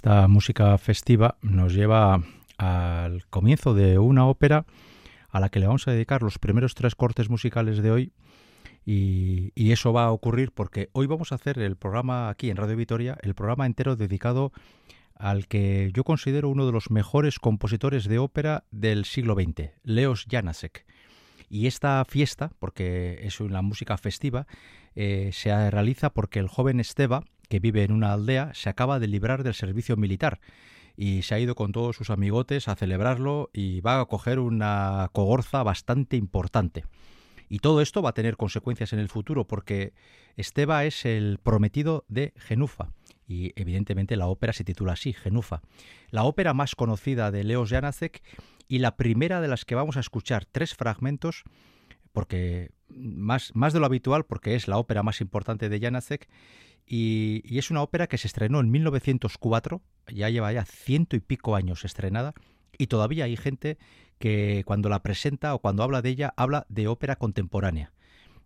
Esta música festiva nos lleva al comienzo de una ópera a la que le vamos a dedicar los primeros tres cortes musicales de hoy y, eso va a ocurrir porque hoy vamos a hacer el programa aquí en Radio Vitoria, el programa entero dedicado al que yo considero uno de los mejores compositores de ópera del siglo XX, Leos Janacek. Y esta fiesta, porque es una música festiva, eh, se realiza porque el joven Esteba, que vive en una aldea, se acaba de librar del servicio militar y se ha ido con todos sus amigotes a celebrarlo y va a coger una cogorza bastante importante. Y todo esto va a tener consecuencias en el futuro porque Esteba es el prometido de Genufa y evidentemente la ópera se titula así, Genufa. La ópera más conocida de Leos Janacek y la primera de las que vamos a escuchar tres fragmentos porque más, más de lo habitual porque es la ópera más importante de Janacek y, es una ópera que se estrenó en 1904, ya lleva ya ciento y pico años estrenada, y todavía hay gente que cuando la presenta o cuando habla de ella habla de ópera contemporánea.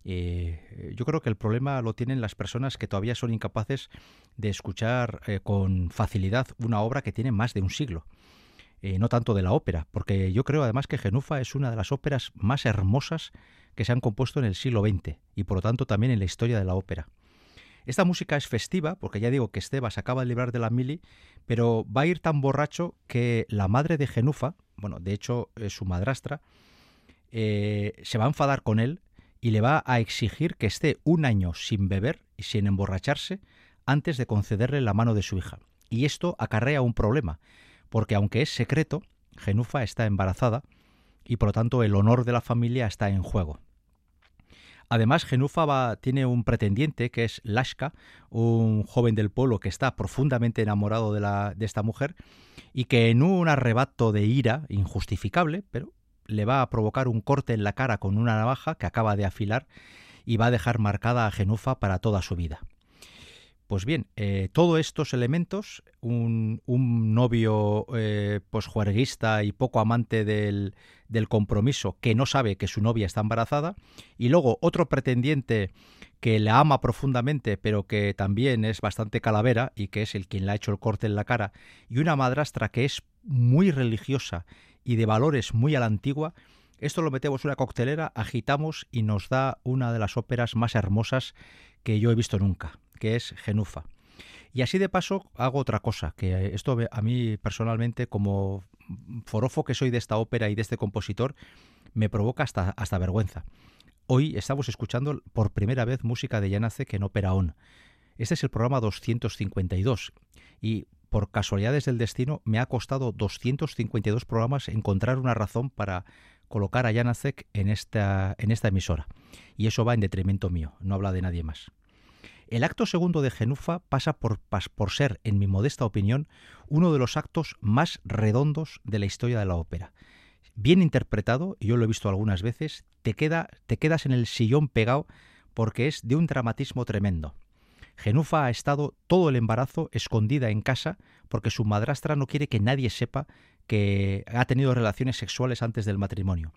Eh, yo creo que el problema lo tienen las personas que todavía son incapaces de escuchar eh, con facilidad una obra que tiene más de un siglo. Eh, no tanto de la ópera, porque yo creo además que Genufa es una de las óperas más hermosas que se han compuesto en el siglo XX y por lo tanto también en la historia de la ópera. Esta música es festiva, porque ya digo que Esteba se acaba de librar de la mili, pero va a ir tan borracho que la madre de Genufa, bueno, de hecho es su madrastra, eh, se va a enfadar con él y le va a exigir que esté un año sin beber y sin emborracharse antes de concederle la mano de su hija. Y esto acarrea un problema, porque aunque es secreto, Genufa está embarazada y por lo tanto el honor de la familia está en juego. Además, Genufa tiene un pretendiente que es Lashka, un joven del pueblo que está profundamente enamorado de, la, de esta mujer y que en un arrebato de ira injustificable, pero le va a provocar un corte en la cara con una navaja que acaba de afilar y va a dejar marcada a Genufa para toda su vida. Pues bien, eh, todos estos elementos, un, novio eh, y poco amante del, del, compromiso que no sabe que su novia está embarazada, y luego otro pretendiente que la ama profundamente pero que también es bastante calavera y que es el quien le ha hecho el corte en la cara, y una madrastra que es muy religiosa y de valores muy a la antigua, esto lo metemos en una coctelera, agitamos y nos da una de las óperas más hermosas que yo he visto nunca que es Genufa. Y así de paso hago otra cosa, que esto a mí personalmente, como forofo que soy de esta ópera y de este compositor, me provoca hasta, hasta vergüenza. Hoy estamos escuchando por primera vez música de Janacek en Ópera On. Este es el programa 252 y por casualidades del destino me ha costado 252 programas encontrar una razón para colocar a Janacek en esta, en esta emisora. Y eso va en detrimento mío, no habla de nadie más. El acto segundo de Genufa pasa por, ser, en mi modesta opinión, uno de los actos más redondos de la historia de la ópera. Bien interpretado, y yo lo he visto algunas veces, te, te quedas en el sillón pegado porque es de un dramatismo tremendo. Genufa ha estado todo el embarazo escondida en casa porque su madrastra no quiere que nadie sepa que ha tenido relaciones sexuales antes del matrimonio.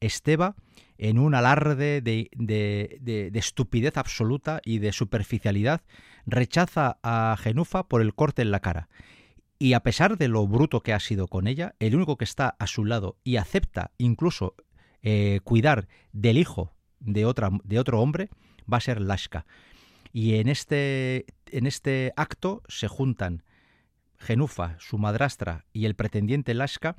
Esteba en un alarde de, estupidez absoluta y de superficialidad, rechaza a Genufa por el corte en la cara. Y a pesar de lo bruto que ha sido con ella, el único que está a su lado y acepta incluso eh, cuidar del hijo de, de otro hombre va a ser Lashka. Y en este, en este acto se juntan Genufa, su madrastra, y el pretendiente Lashka,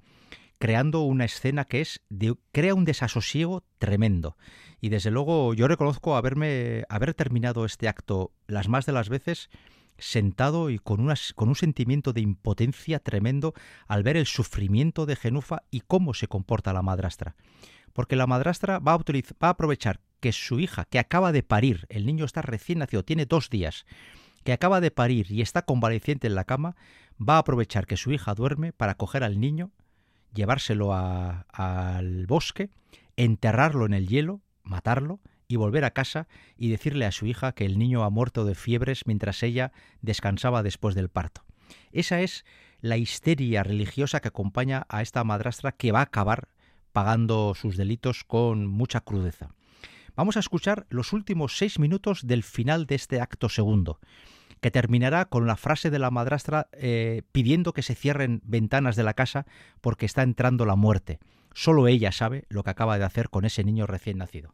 creando una escena que es de, crea un desasosiego tremendo. Y desde luego yo reconozco haberme haber terminado este acto las más de las veces sentado y con, unas, con un sentimiento de impotencia tremendo al ver el sufrimiento de Genufa y cómo se comporta la madrastra. Porque la madrastra va a, va a aprovechar que su hija, que acaba de parir, el niño está recién nacido, tiene dos días, que acaba de parir y está convaleciente en la cama, va a aprovechar que su hija duerme para coger al niño, llevárselo al bosque, enterrarlo en el hielo, matarlo y volver a casa y decirle a su hija que el niño ha muerto de fiebres mientras ella descansaba después del parto. Esa es la histeria religiosa que acompaña a esta madrastra que va a acabar pagando sus delitos con mucha crudeza. Vamos a escuchar los últimos seis minutos del final de este acto segundo. Que terminará con la frase de la madrastra eh, pidiendo que se cierren ventanas de la casa porque está entrando la muerte. Solo ella sabe lo que acaba de hacer con ese niño recién nacido.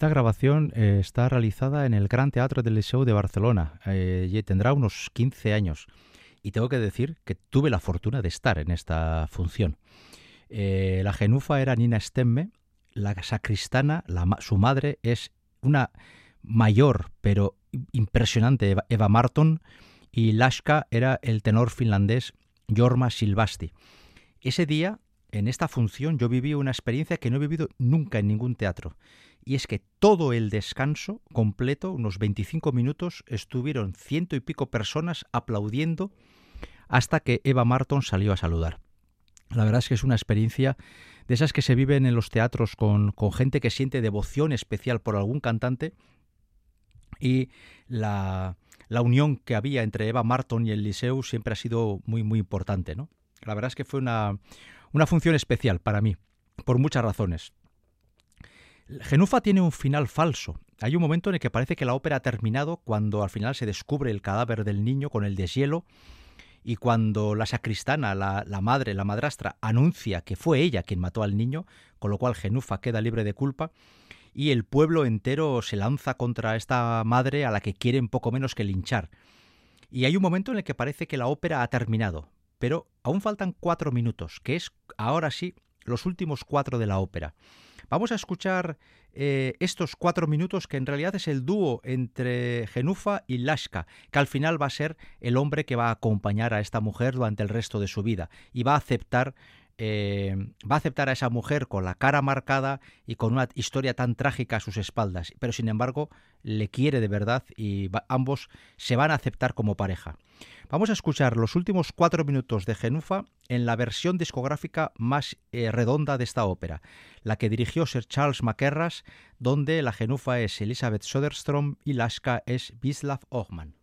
Esta grabación eh, está realizada en el Gran Teatro del Liceu de Barcelona eh, y tendrá unos 15 años. Y tengo que decir que tuve la fortuna de estar en esta función. Eh, la genufa era Nina Stemme, la sacristana, su madre es una mayor pero impresionante Eva, Marton y Lashka era el tenor finlandés Jorma Silvasti. Ese día, en esta función, yo viví una experiencia que no he vivido nunca en ningún teatro y es que todo el descanso completo, unos 25 minutos, estuvieron ciento y pico personas aplaudiendo hasta que Eva Marton salió a saludar. La verdad es que es una experiencia de esas que se viven en los teatros con, gente que siente devoción especial por algún cantante y la, unión que había entre Eva Marton y el Liceu siempre ha sido muy, muy importante. ¿no? La verdad es que fue una, una función especial para mí, por muchas razones. Genufa tiene un final falso. Hay un momento en el que parece que la ópera ha terminado cuando al final se descubre el cadáver del niño con el deshielo y cuando la sacristana, la, madre, la madrastra, anuncia que fue ella quien mató al niño, con lo cual Genufa queda libre de culpa, y el pueblo entero se lanza contra esta madre a la que quieren poco menos que linchar. Y hay un momento en el que parece que la ópera ha terminado, pero aún faltan cuatro minutos, que es ahora sí los últimos cuatro de la ópera. Vamos a escuchar eh, estos cuatro minutos que en realidad es el dúo entre Genufa y Lashka, que al final va a ser el hombre que va a acompañar a esta mujer durante el resto de su vida y va a aceptar eh, va a aceptar a esa mujer con la cara marcada y con una historia tan trágica a sus espaldas, pero sin embargo le quiere de verdad y ambos se van a aceptar como pareja. Vamos a escuchar los últimos cuatro minutos de Genufa en la versión discográfica más eh, redonda de esta ópera, la que dirigió Sir Charles Macerras, donde la Genufa es Elizabeth Soderstrom y Laska es Wislav Ochman.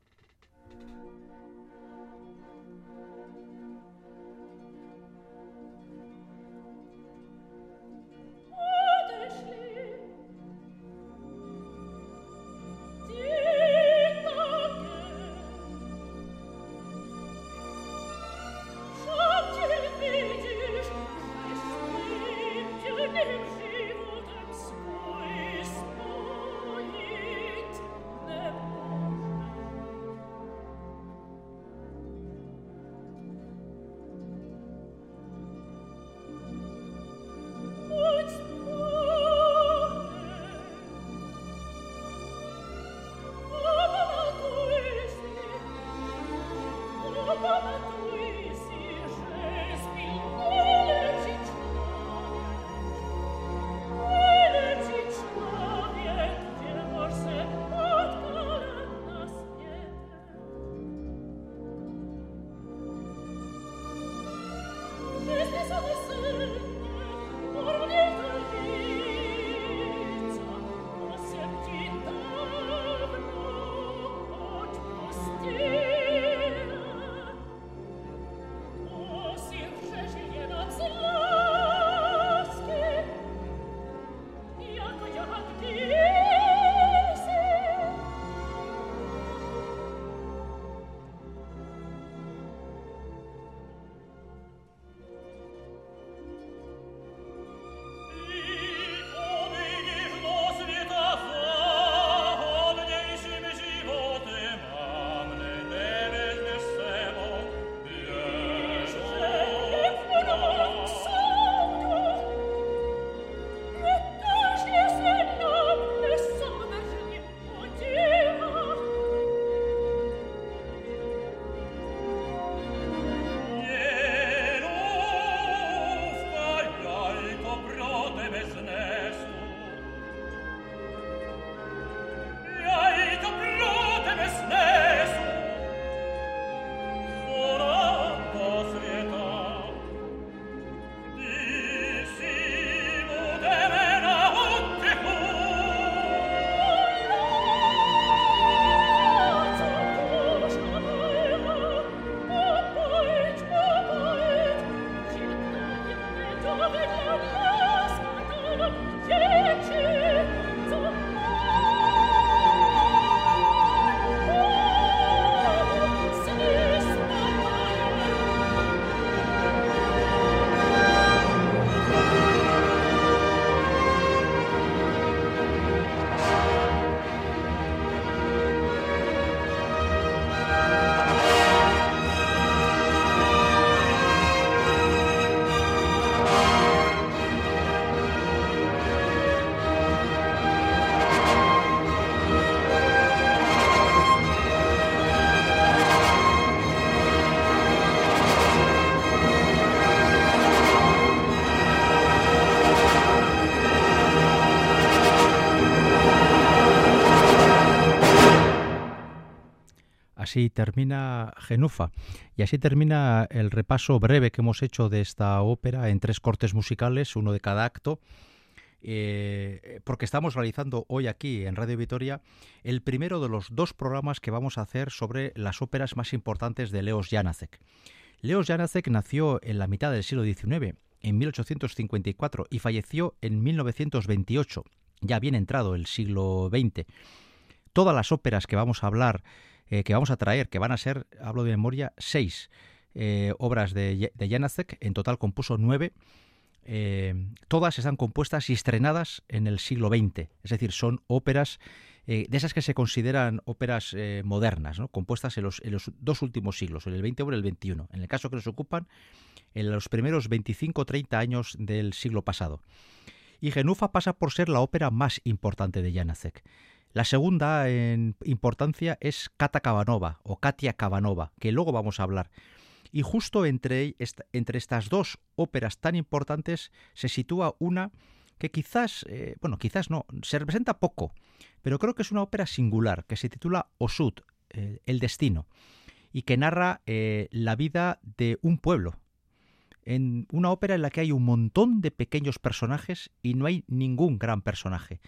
Así termina Genufa y así termina el repaso breve que hemos hecho de esta ópera en tres cortes musicales, uno de cada acto. Eh, porque estamos realizando hoy aquí en Radio Vitoria el primero de los dos programas que vamos a hacer sobre las óperas más importantes de Leos Janácek. Leos Janácek nació en la mitad del siglo XIX, en 1854, y falleció en 1928, ya bien entrado el siglo XX. Todas las óperas que vamos a hablar, eh, que vamos a traer, que van a ser, hablo de memoria, seis eh, obras de, de en total compuso nueve, eh, todas están compuestas y estrenadas en el siglo XX, es decir, son óperas de esas que se consideran óperas modernas, compuestas en los, dos últimos siglos, en el XX o en el XXI, en el caso que nos ocupan en los primeros 25 o 30 años del siglo pasado. Y Genufa pasa por ser la ópera más importante de Janacek. La segunda en importancia es Kata Kavanova o Katia Kavanova, que luego vamos a hablar. Y justo entre, entre estas dos óperas tan importantes se sitúa una que quizás, eh, bueno, quizás no, se representa poco, pero creo que es una ópera singular, que se titula Osud, el destino, y que narra eh, la vida de un pueblo, en una ópera en la que hay un montón de pequeños personajes y no hay ningún gran personaje.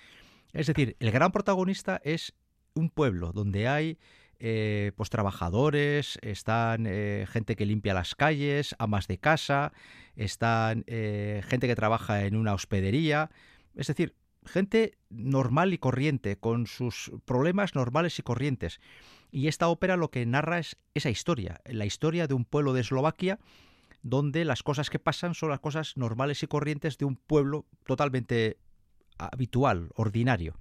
Es decir, el gran protagonista es un pueblo donde hay eh, pues trabajadores, están eh, gente que limpia las calles, amas de casa, están eh, gente que trabaja en una hospedería, es decir, gente normal y corriente, con sus problemas normales y corrientes. Y esta ópera lo que narra es esa historia, la historia de un pueblo de Eslovaquia donde las cosas que pasan son las cosas normales y corrientes de un pueblo totalmente habitual, ordinario.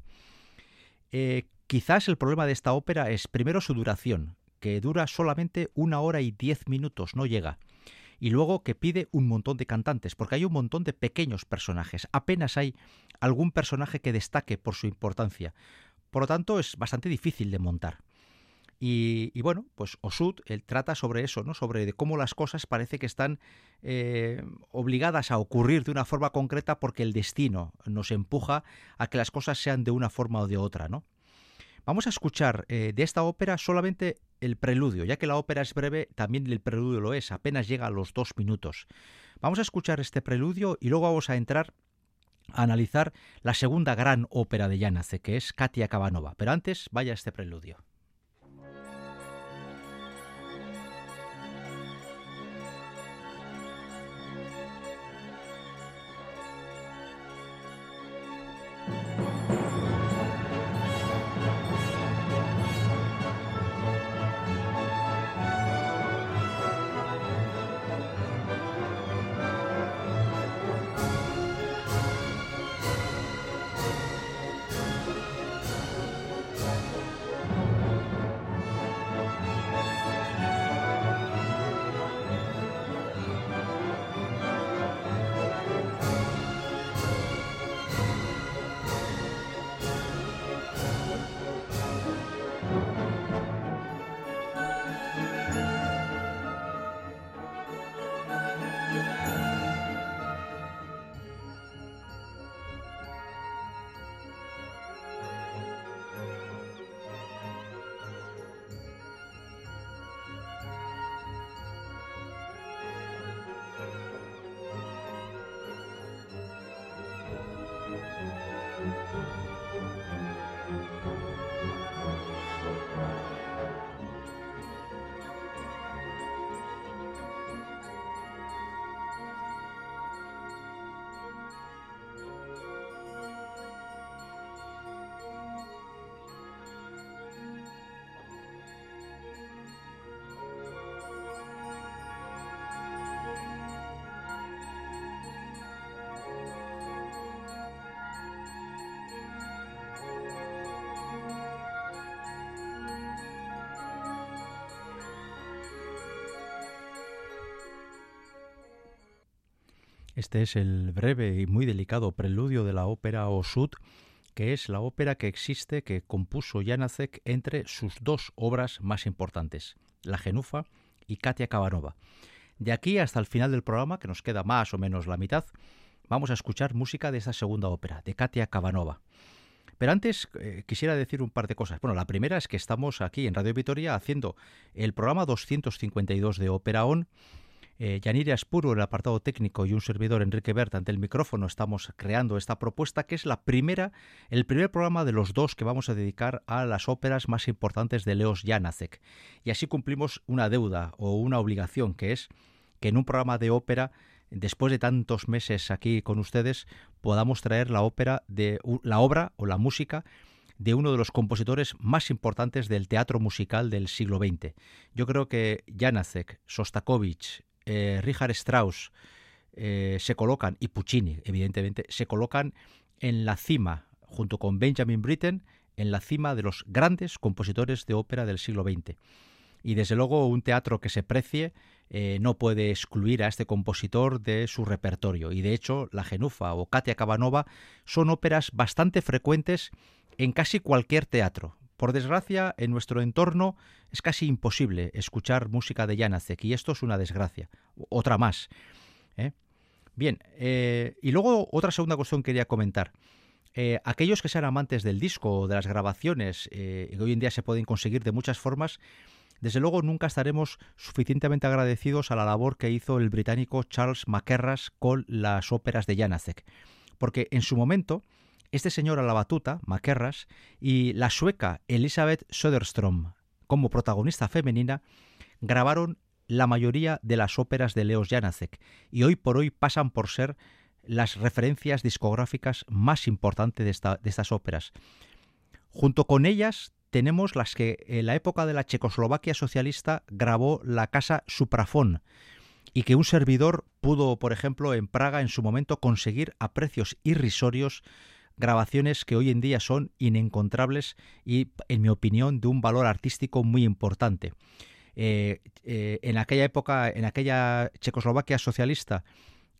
Eh, quizás el problema de esta ópera es primero su duración, que dura solamente una hora y diez minutos, no llega. Y luego que pide un montón de cantantes, porque hay un montón de pequeños personajes. Apenas hay algún personaje que destaque por su importancia. Por lo tanto, es bastante difícil de montar. Y, bueno, pues Osud trata sobre eso, ¿no? Sobre de cómo las cosas parece que están eh, obligadas a ocurrir de una forma concreta porque el destino nos empuja a que las cosas sean de una forma o de otra, ¿no? Vamos a escuchar eh, de esta ópera solamente el preludio, ya que la ópera es breve, también el preludio lo es, apenas llega a los dos minutos. Vamos a escuchar este preludio y luego vamos a entrar a analizar la segunda gran ópera de Yanace, que es Katia Kavanova. Pero antes, vaya este preludio. Este es el breve y muy delicado preludio de la ópera Osud, que es la ópera que existe que compuso Janacek entre sus dos obras más importantes, La Genufa y Katia Kavanova. De aquí hasta el final del programa, que nos queda más o menos la mitad, vamos a escuchar música de esta segunda ópera, de Katia Kavanova. Pero antes eh, quisiera decir un par de cosas. Bueno, la primera es que estamos aquí en Radio Vitoria haciendo el programa 252 de Ópera On. Eh, Yanire el apartado técnico y un servidor Enrique Bert ante el micrófono estamos creando esta propuesta que es la primera, el primer programa de los dos que vamos a dedicar a las óperas más importantes de Leos Janacek. Y así cumplimos una deuda o una obligación que es que en un programa de ópera después de tantos meses aquí con ustedes, podamos traer la ópera de la obra o la música de uno de los compositores más importantes del teatro musical del siglo XX. Yo creo que Janacek, Sostakovich, eh, Richard Strauss eh, se colocan, y Puccini, evidentemente, se colocan en la cima, junto con Benjamin Britten, en la cima de los grandes compositores de ópera del siglo XX. Y desde luego un teatro que se precie eh, no puede excluir a este compositor de su repertorio. Y de hecho, La Genufa o Katia Cabanova son óperas bastante frecuentes en casi cualquier teatro. Por desgracia, en nuestro entorno es casi imposible escuchar música de Janacek y esto es una desgracia. Otra más. ¿eh? Bien, eh, y luego otra segunda cuestión que quería comentar. aquellos que sean amantes del disco o de las grabaciones, que hoy en día se pueden conseguir de muchas formas, desde luego nunca estaremos suficientemente agradecidos a la labor que hizo el británico Charles Macerras con las óperas de Janacek, porque en su momento este señor a la batuta, Macerras, y la sueca Elizabeth Söderström como protagonista femenina grabaron la mayoría de las óperas de Leos Janacek y hoy por hoy pasan por ser las referencias discográficas más importantes de, de estas óperas. Junto con ellas tenemos las que en la época de la Checoslovaquia socialista grabó la casa Suprafón y que un servidor pudo, por ejemplo, en Praga en su momento conseguir a precios irrisorios grabaciones que hoy en día son inencontrables y, en mi opinión, de un valor artístico muy importante. Eh, eh, en aquella época, en aquella Checoslovaquia socialista,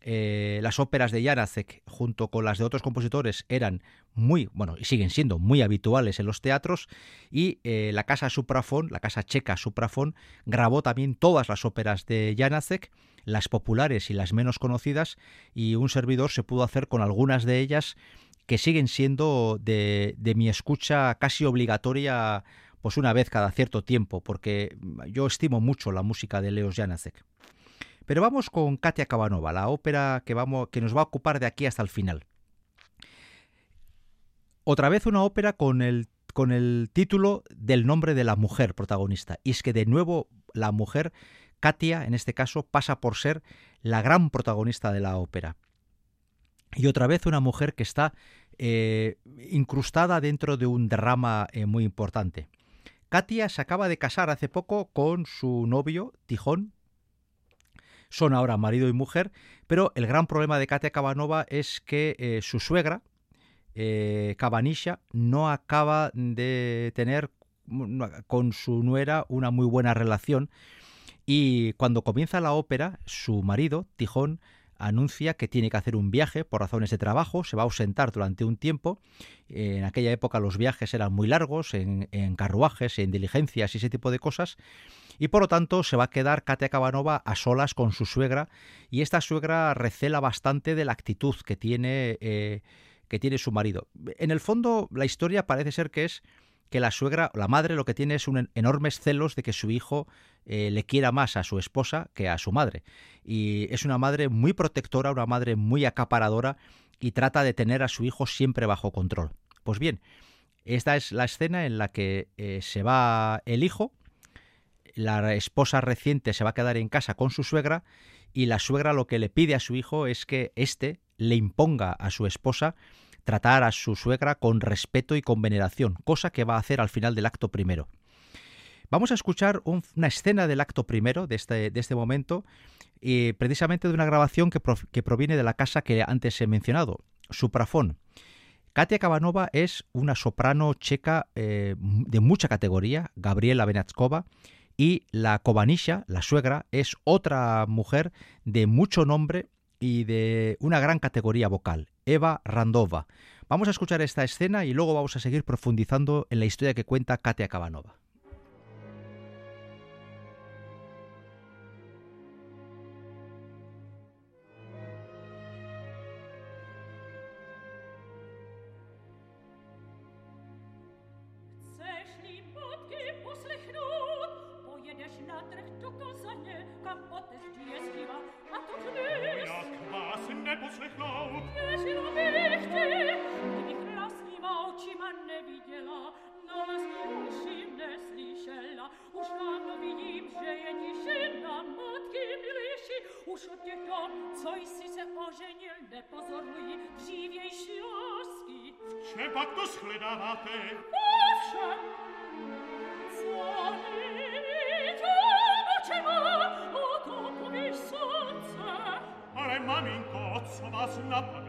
eh, las óperas de Janacek junto con las de otros compositores eran muy, bueno, y siguen siendo muy habituales en los teatros y la casa Suprafon, la casa checa Suprafon, grabó también todas las óperas de Janacek, las populares y las menos conocidas y un servidor se pudo hacer con algunas de ellas que siguen siendo de, de mi escucha casi obligatoria pues una vez cada cierto tiempo porque yo estimo mucho la música de Leos Janacek. Pero vamos con Katia Cabanova, la ópera que, vamos, que nos va a ocupar de aquí hasta el final. Otra vez una ópera con el, con el título del nombre de la mujer protagonista. Y es que de nuevo la mujer, Katia, en este caso, pasa por ser la gran protagonista de la ópera. Y otra vez una mujer que está eh, incrustada dentro de un drama eh, muy importante. Katia se acaba de casar hace poco con su novio, Tijón, son ahora marido y mujer, pero el gran problema de Katia Cabanova es que eh, su suegra, Cabanisha, no acaba de tener con su nuera una muy buena relación y cuando comienza la ópera, su marido, Tijón, anuncia que tiene que hacer un viaje por razones de trabajo, se va a ausentar durante un tiempo. En aquella época los viajes eran muy largos, en, carruajes, en diligencias y ese tipo de cosas y por lo tanto se va a quedar Katia Cabanova a solas con su suegra y esta suegra recela bastante de la actitud que tiene, eh, que tiene su marido. En el fondo la historia parece ser que es que la suegra, la madre, lo que tiene es un enormes celos de que su hijo eh, le quiera más a su esposa que a su madre. Y es una madre muy protectora, una madre muy acaparadora y trata de tener a su hijo siempre bajo control. Pues bien, esta es la escena en la que eh, se va el hijo la esposa reciente se va a quedar en casa con su suegra y la suegra lo que le pide a su hijo es que éste le imponga a su esposa tratar a su suegra con respeto y con veneración, cosa que va a hacer al final del acto primero. Vamos a escuchar una escena del acto primero de este, de este momento, y precisamente de una grabación que, proviene de la casa que antes he mencionado, Suprafón. Katia Kabanova es una soprano checa eh, de mucha categoría, Gabriela Benatskova, y la Kobanisha, la suegra, es otra mujer de mucho nombre y de una gran categoría vocal, Eva Randova. Vamos a escuchar esta escena y luego vamos a seguir profundizando en la historia que cuenta Katia korzenielne pozoruje dziwiej śląski. W če pak to schledała te? Owszem! Co nie to czemu, o to powiesz sące. Ale maminko, co was napada?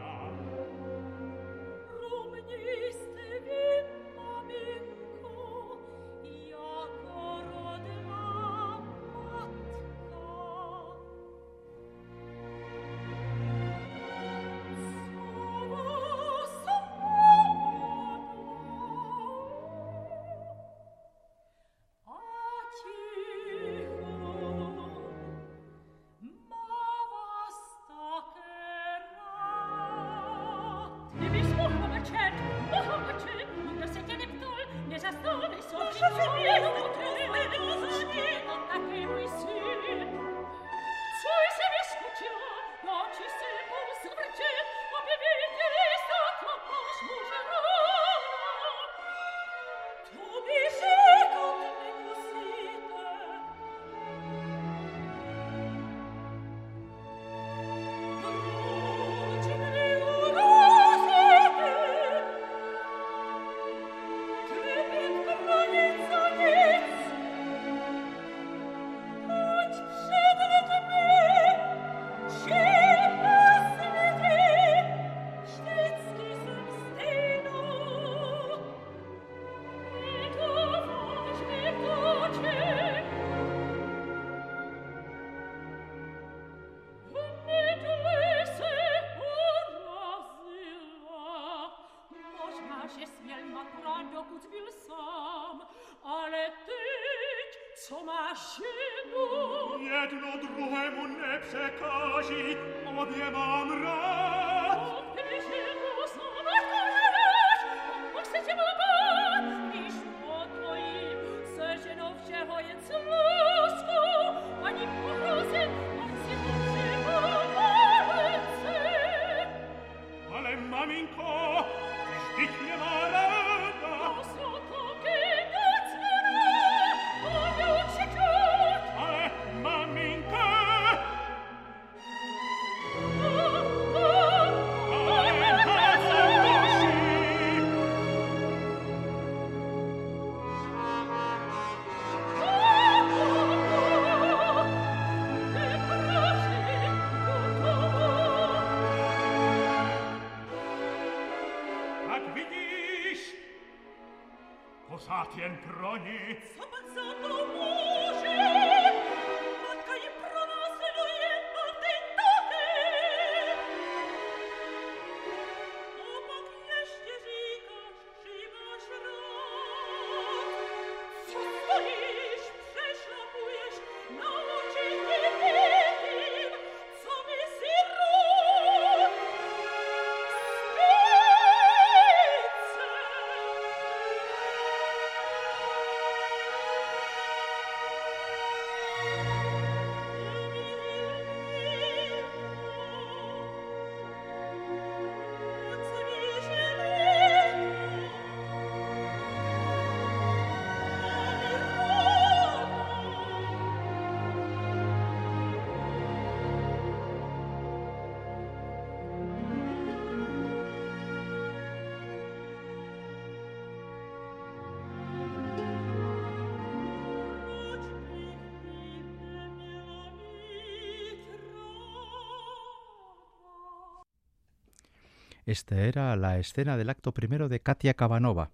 Esta era la escena del acto primero de Katia Kavanova.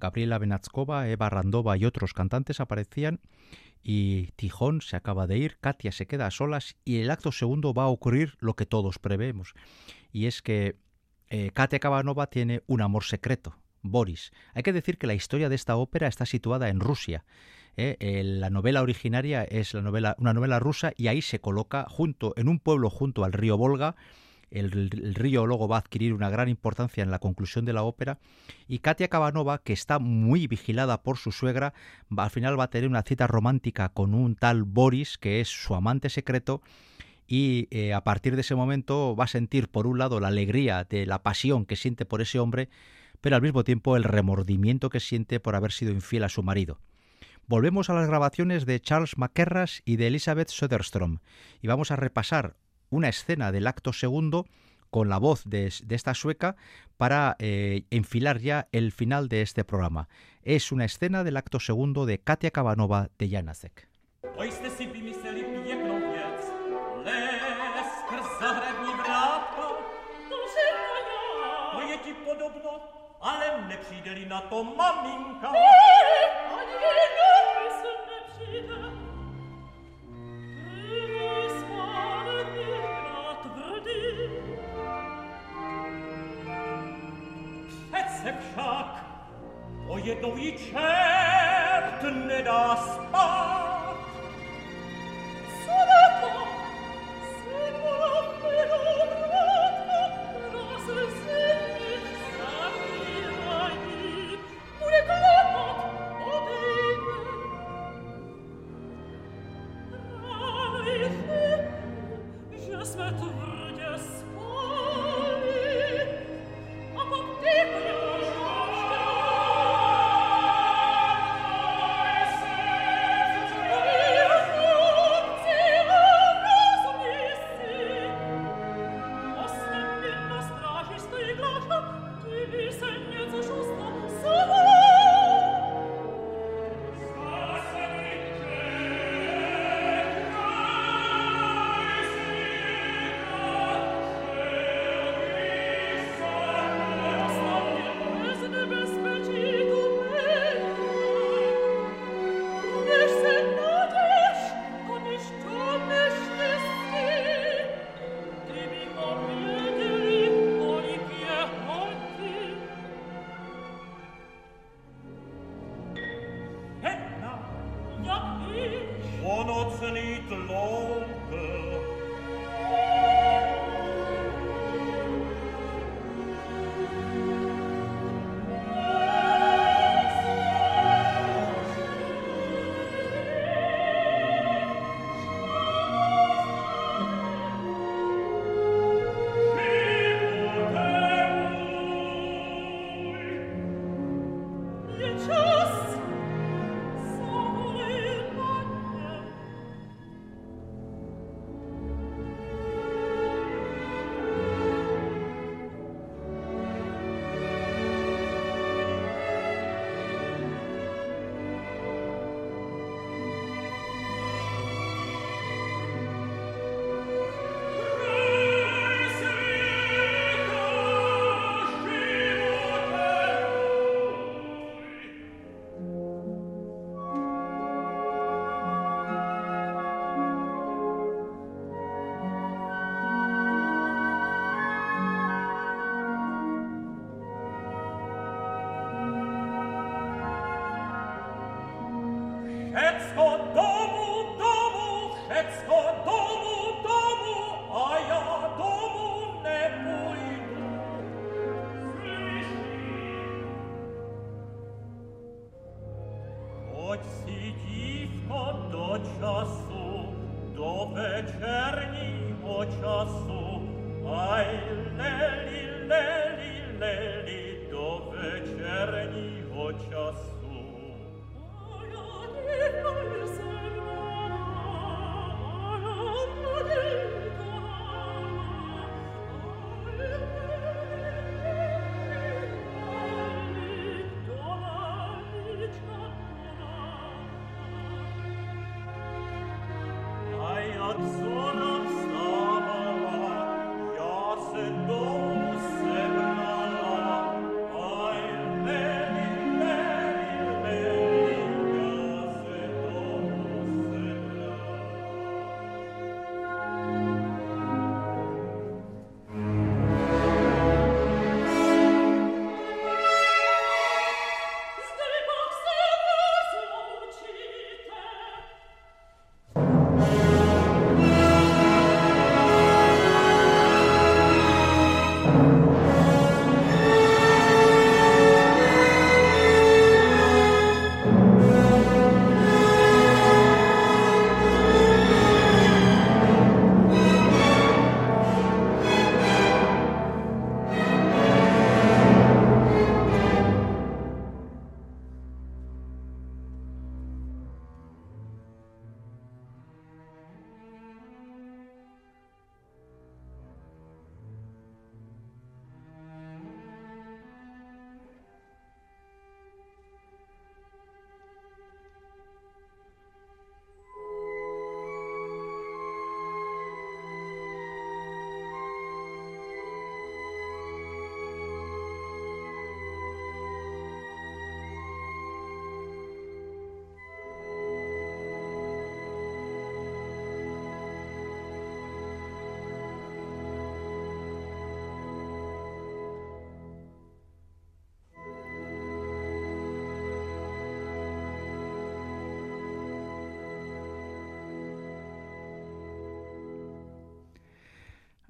Gabriela Benatskova, Eva Randova y otros cantantes aparecían y Tijón se acaba de ir, Katia se queda a solas y el acto segundo va a ocurrir lo que todos prevemos. Y es que eh, Katia Kavanova tiene un amor secreto, Boris. Hay que decir que la historia de esta ópera está situada en Rusia. ¿eh? Eh, la novela originaria es una novela rusa y ahí se coloca junto, en un pueblo junto al río Volga, el, río luego va a adquirir una gran importancia en la conclusión de la ópera y Katia Cabanova, que está muy vigilada por su suegra, va, al final va a tener una cita romántica con un tal Boris, que es su amante secreto, y eh, a partir de ese momento va a sentir por un lado la alegría de la pasión que siente por ese hombre, pero al mismo tiempo el remordimiento que siente por haber sido infiel a su marido. Volvemos a las grabaciones de Charles McKerras y de Elizabeth Söderström y vamos a repasar una escena del acto segundo con la voz de, esta sueca para eh, enfilar ya el final de este programa. Es una escena del acto segundo de Katia Kabanova de Janacek. ale nepřijde-li na to maminka. Ne, ani se však o jednoj čert nedá spát.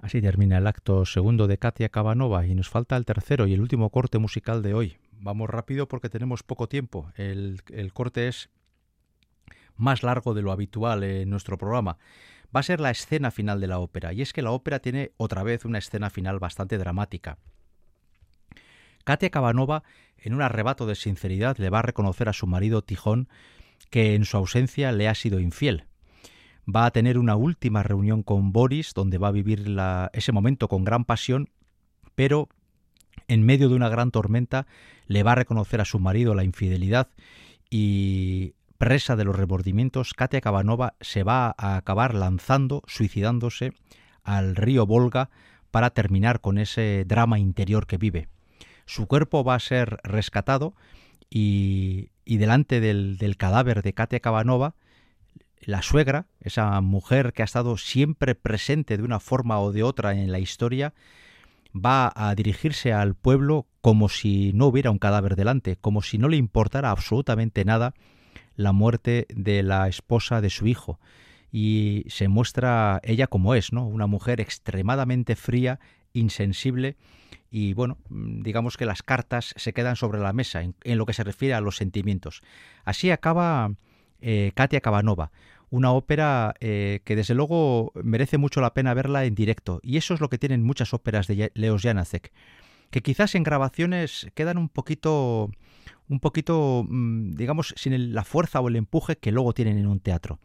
Así termina el acto segundo de Katia Cabanova y nos falta el tercero y el último corte musical de hoy. Vamos rápido porque tenemos poco tiempo. El, el corte es más largo de lo habitual en nuestro programa. Va a ser la escena final de la ópera y es que la ópera tiene otra vez una escena final bastante dramática. Katia Cabanova, en un arrebato de sinceridad, le va a reconocer a su marido Tijón que en su ausencia le ha sido infiel va a tener una última reunión con Boris, donde va a vivir ese momento con gran pasión, pero en medio de una gran tormenta le va a reconocer a su marido la infidelidad y presa de los remordimientos, Katia Kabanova se va a acabar lanzando, suicidándose al río Volga para terminar con ese drama interior que vive. Su cuerpo va a ser rescatado y, y delante del, del, cadáver de Katia Kabanova la suegra, esa mujer que ha estado siempre presente de una forma o de otra en la historia, va a dirigirse al pueblo como si no hubiera un cadáver delante, como si no le importara absolutamente nada la muerte de la esposa de su hijo. Y se muestra ella como es, ¿no? Una mujer extremadamente fría, insensible y bueno, digamos que las cartas se quedan sobre la mesa en, en lo que se refiere a los sentimientos. Así acaba eh, Katia Cabanova, una ópera eh, que desde luego merece mucho la pena verla en directo. Y eso es lo que tienen muchas óperas de Leos Janacek, que quizás en grabaciones quedan un poquito, un poquito, mm, digamos, sin la fuerza o el empuje que luego tienen en un teatro.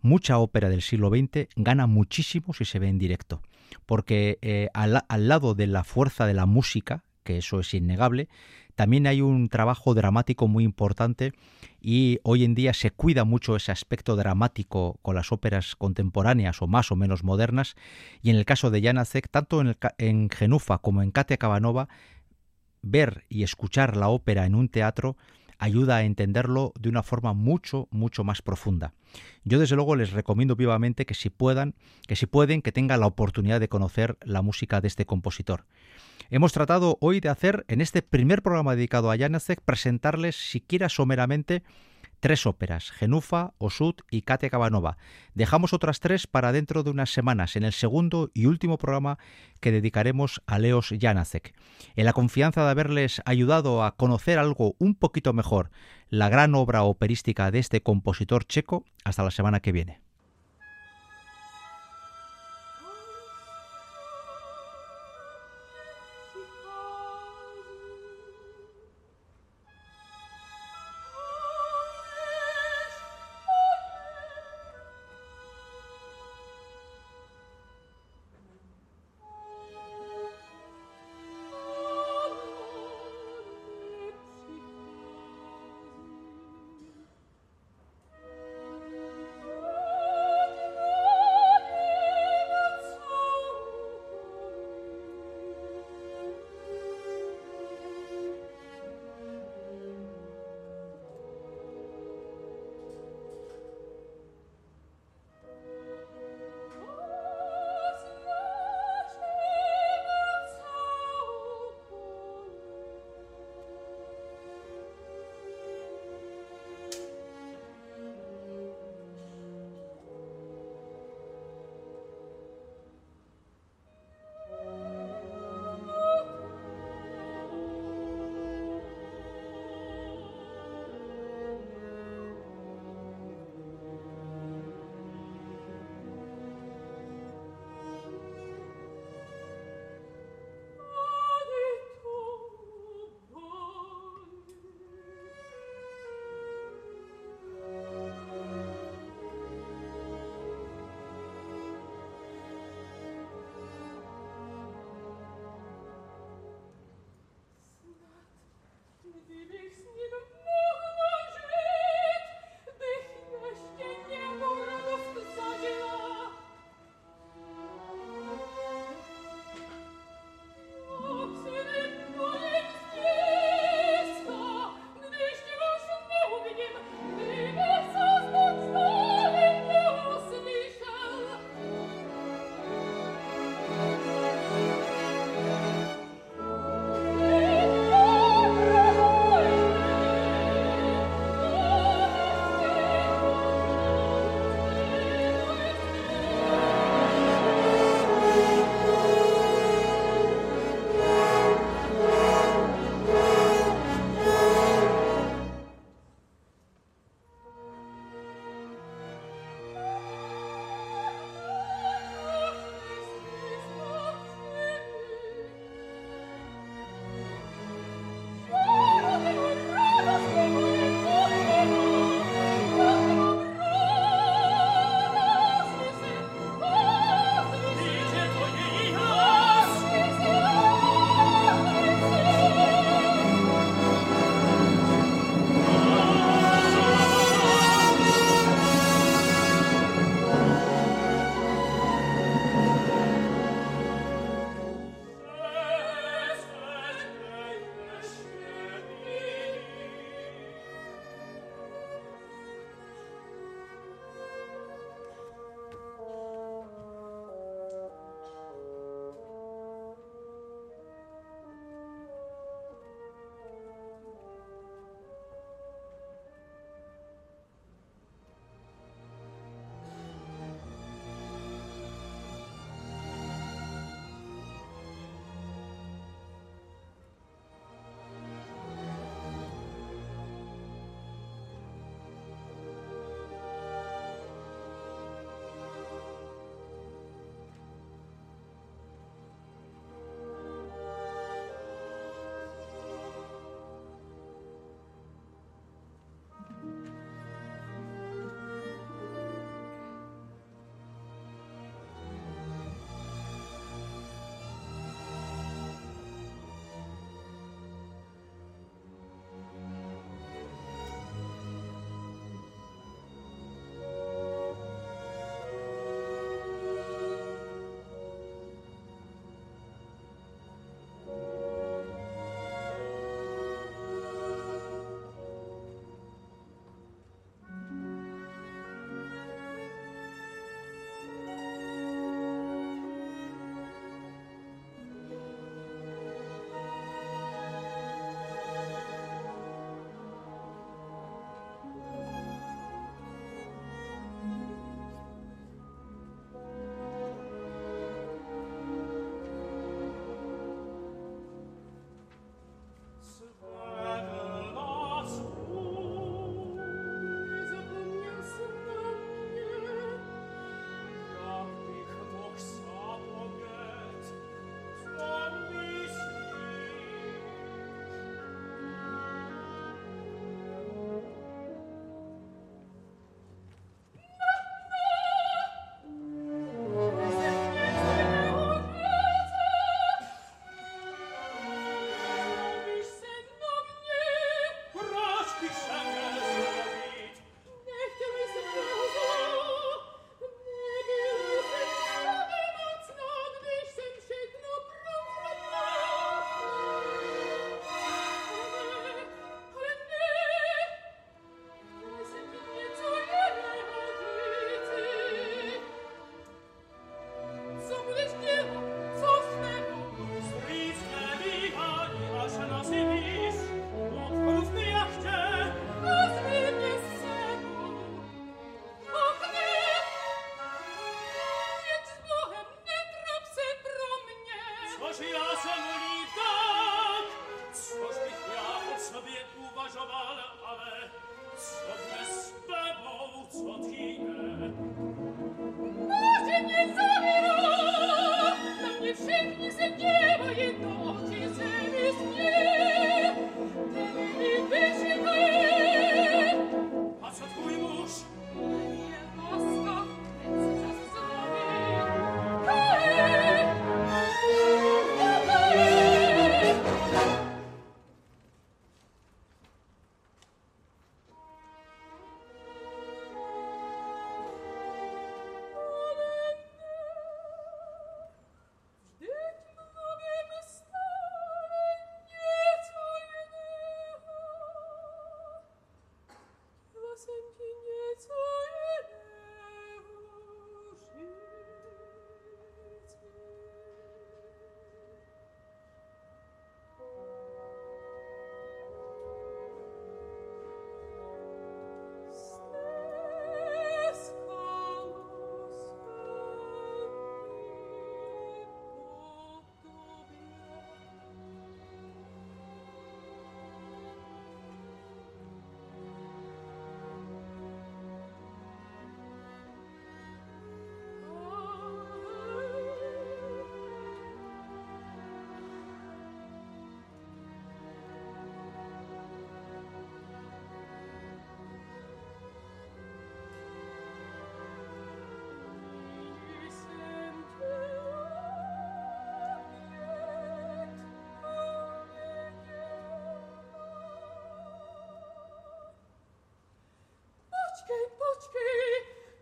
Mucha ópera del siglo XX gana muchísimo si se ve en directo, porque eh, al lado de la fuerza de la música, que eso es innegable, también hay un trabajo dramático muy importante y hoy en día se cuida mucho ese aspecto dramático con las óperas contemporáneas o más o menos modernas y en el caso de Janacek, tanto en, en Genufa como en Katia Cabanova, ver y escuchar la ópera en un teatro ayuda a entenderlo de una forma mucho, mucho más profunda. Yo desde luego les recomiendo vivamente que si puedan, que si pueden, que tengan la oportunidad de conocer la música de este compositor. Hemos tratado hoy de hacer, en este primer programa dedicado a Janacek, presentarles siquiera someramente tres óperas, Genufa, Osud y Katia Cabanova. Dejamos otras tres para dentro de unas semanas, en el segundo y último programa que dedicaremos a Leos Janacek. En la confianza de haberles ayudado a conocer algo un poquito mejor la gran obra operística de este compositor checo, hasta la semana que viene.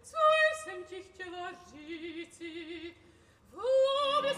Цой сам тих тела жити, в обе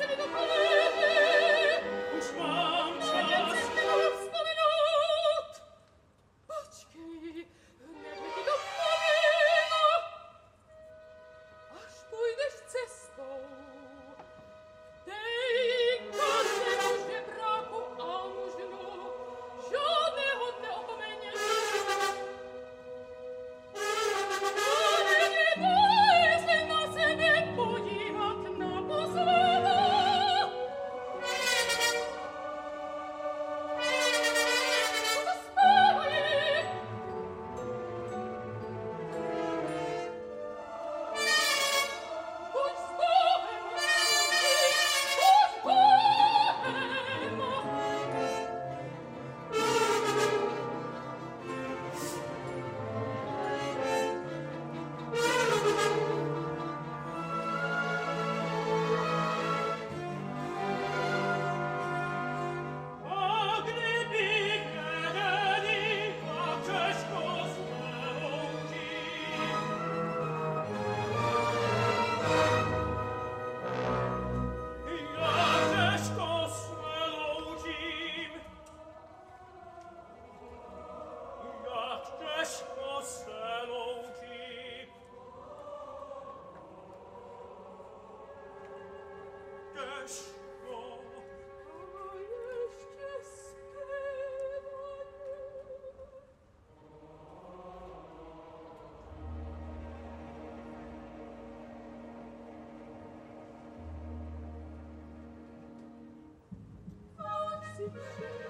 Thank you.